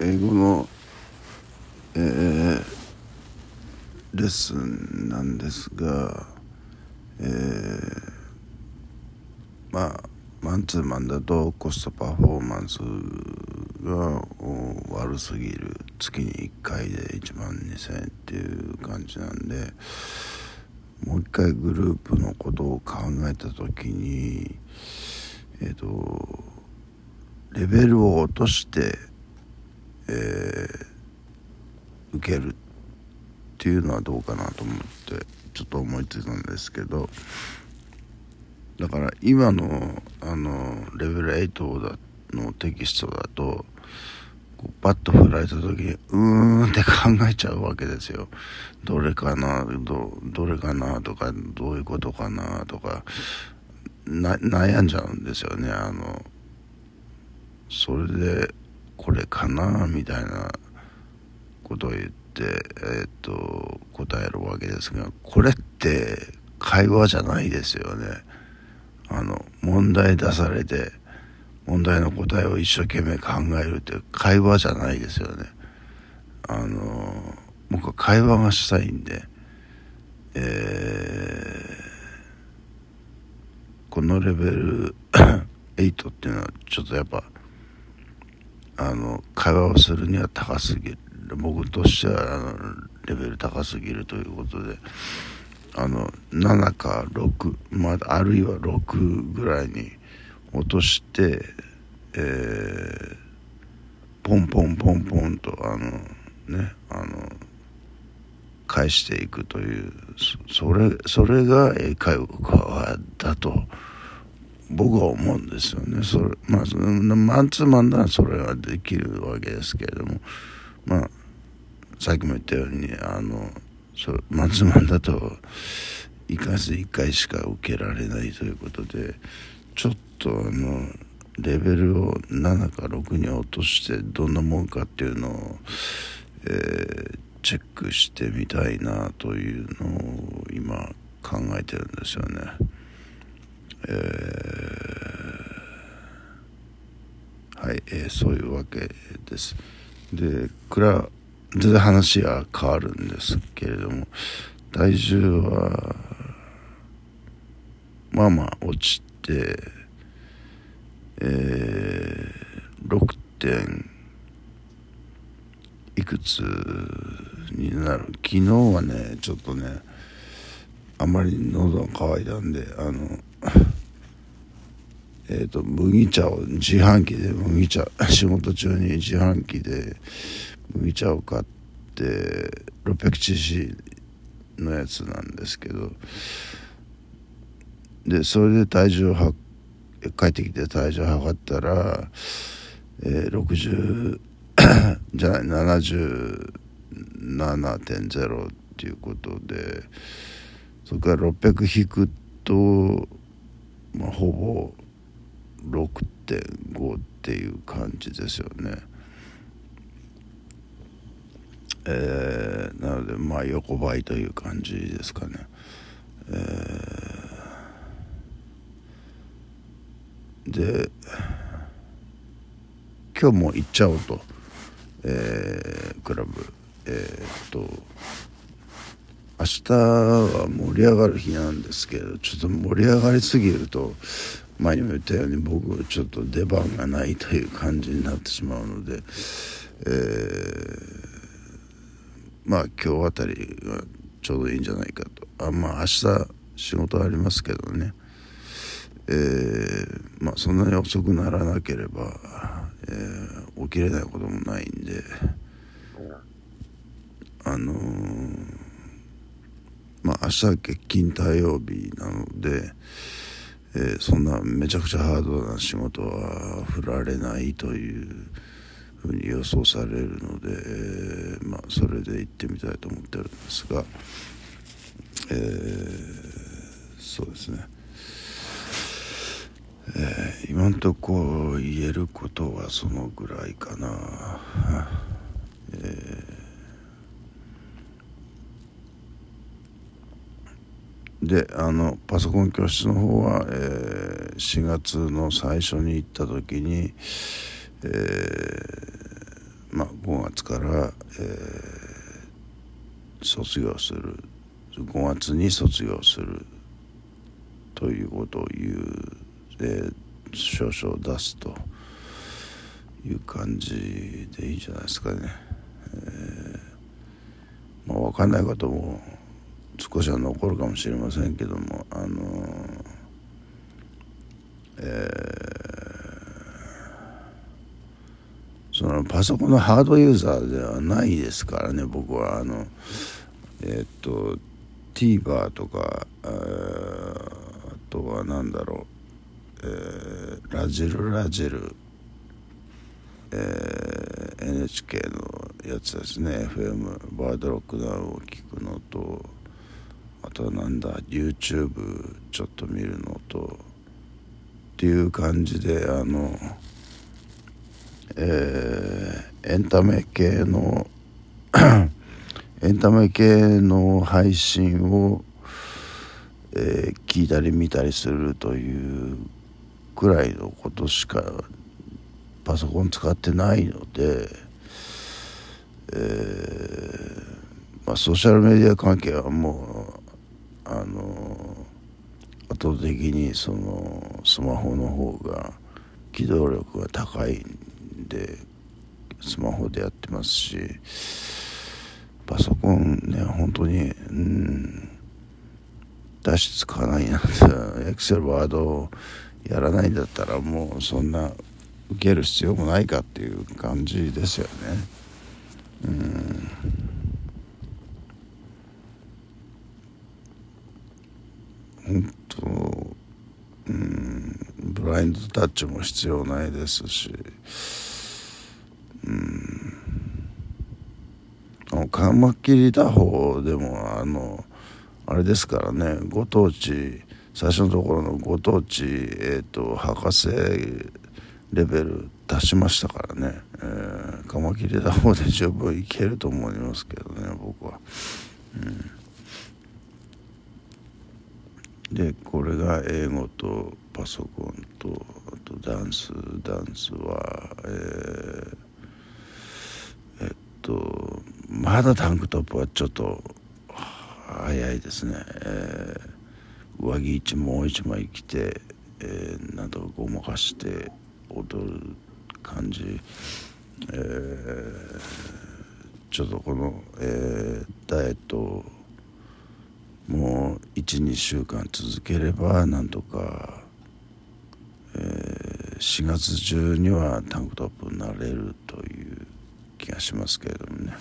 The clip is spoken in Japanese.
英語の、えー、レッスンなんですが、えー、まあマンツーマンだとコストパフォーマンスが悪すぎる。月に1回で1万2000円っていう感じなんでもう一回グループのことを考えた時にえっ、ー、とレベルを落としてえー、受けるっていうのはどうかなと思ってちょっと思いついたんですけどだから今のあのレベル8だのテキストだとこうパッと振られた時にうーんって考えちゃうわけですよ。どれかなどどれかなとかどういうことかなとか悩んじゃうんですよね。あのそれでかなみたいなことを言って、えー、っと答えるわけですがこれって会話じゃないですよね。あの問題出されて問題の答えを一生懸命考えるって会話じゃないですよね。あの僕は会話がしたいんで、えー、このレベル 8っていうのはちょっとやっぱあの会話をするには高すぎる。僕としてはあのレベル高すぎるということであの7か6、まあ、あるいは6ぐらいに落として、えー、ポンポンポンポンとあのねあの返していくというそれそれが英会話だと僕は思うんですよね。それまあ、マンツーマンならそれはできるわけですけれども、まあ、さっきも言ったように、あの、そマンツーマンだと、いかず1回しか受けられないということで、ちょっとあの、レベルを7か6に落としてどんなもんかっていうのを、えー、チェックしてみたいなというのを今考えてるんですよね。えー、はい、えー、そういうわけです。で、クラ全然話は変わるんですけれども、体重は、まあまあ落ちて、えー、6. 点いくつになる昨日はねちょっとねあまり喉が渇いたんであのえっ、ー、と麦茶を自販機で麦茶 仕事中に自販機で麦茶を買って 600cc のやつなんですけどでそれで体重をは帰ってきて体重を測ったら、えー、60じゃない77.0っていうことでそれから600引くと、まあ、ほぼ6.5っていう感じですよね。えー、なのでまあ横ばいという感じですかね。えー、で今日も行っちゃおうと、えー、クラブえー、っと明日は盛り上がる日なんですけどちょっと盛り上がりすぎると前にも言ったように僕ちょっと出番がないという感じになってしまうので、えー、まあ今日あたりがちょうどいいんじゃないかと。あまあ明日仕事ありますけどね。えー、まあそんなに遅くならなければ、えー、起きれないこともないんであのーまあ明日は欠勤対曜日なので、えー、そんなめちゃくちゃハードな仕事は振られないというふうに予想されるので、えー、まあそれで行ってみたいと思ってるんですが、えー、そうですね、えー、今んとこ言えることはそのぐらいかな。えーであのパソコン教室の方は、えー、4月の最初に行った時に、えー、まあ、5月から、えー、卒業する5月に卒業するということを言う、えー、少々出すという感じでいいんじゃないですかね。えー、まあ、分かんないことも少しは残るかもしれませんけどもあのえー、そのパソコンのハードユーザーではないですからね僕は。あのえー、っと TVer とかあとは何だろう、えー、ラジルラジル、えー、NHK のやつですね。FM バードロックダウンを聞くのとあとなんだ YouTube ちょっと見るのとっていう感じであのえー、エンタメ系のエンタメ系の配信を、えー、聞いたり見たりするというくらいのことしかパソコン使ってないので、えーまあ、ソーシャルメディア関係はもう圧倒的にそのスマホの方が機動力が高いんでスマホでやってますしパソコンね本当にうん出し使わないな。んてエクセルワードをやらないんだったらもうそんな受ける必要もないかっていう感じですよね。うん本当うんブラインドタッチも必要ないですし。カマキリ打法でもあのあれですからね。ご当地最初のところのご当地、えーと、博士レベル出しましたからね、えー、カマキリ打法で十分いけると思いますけどね僕は。うん、でこれが英語とパソコンとあとダンスダンスはえー、えっとまだタンクトップはちょっと早いですね、えー、上着一もう一枚着て、えー、なんとかごまかして踊る感じ、えー、ちょっとこの、えー、ダイエットもう12週間続ければなんとか、えー、4月中にはタンクトップになれるという気がしますけれどもね。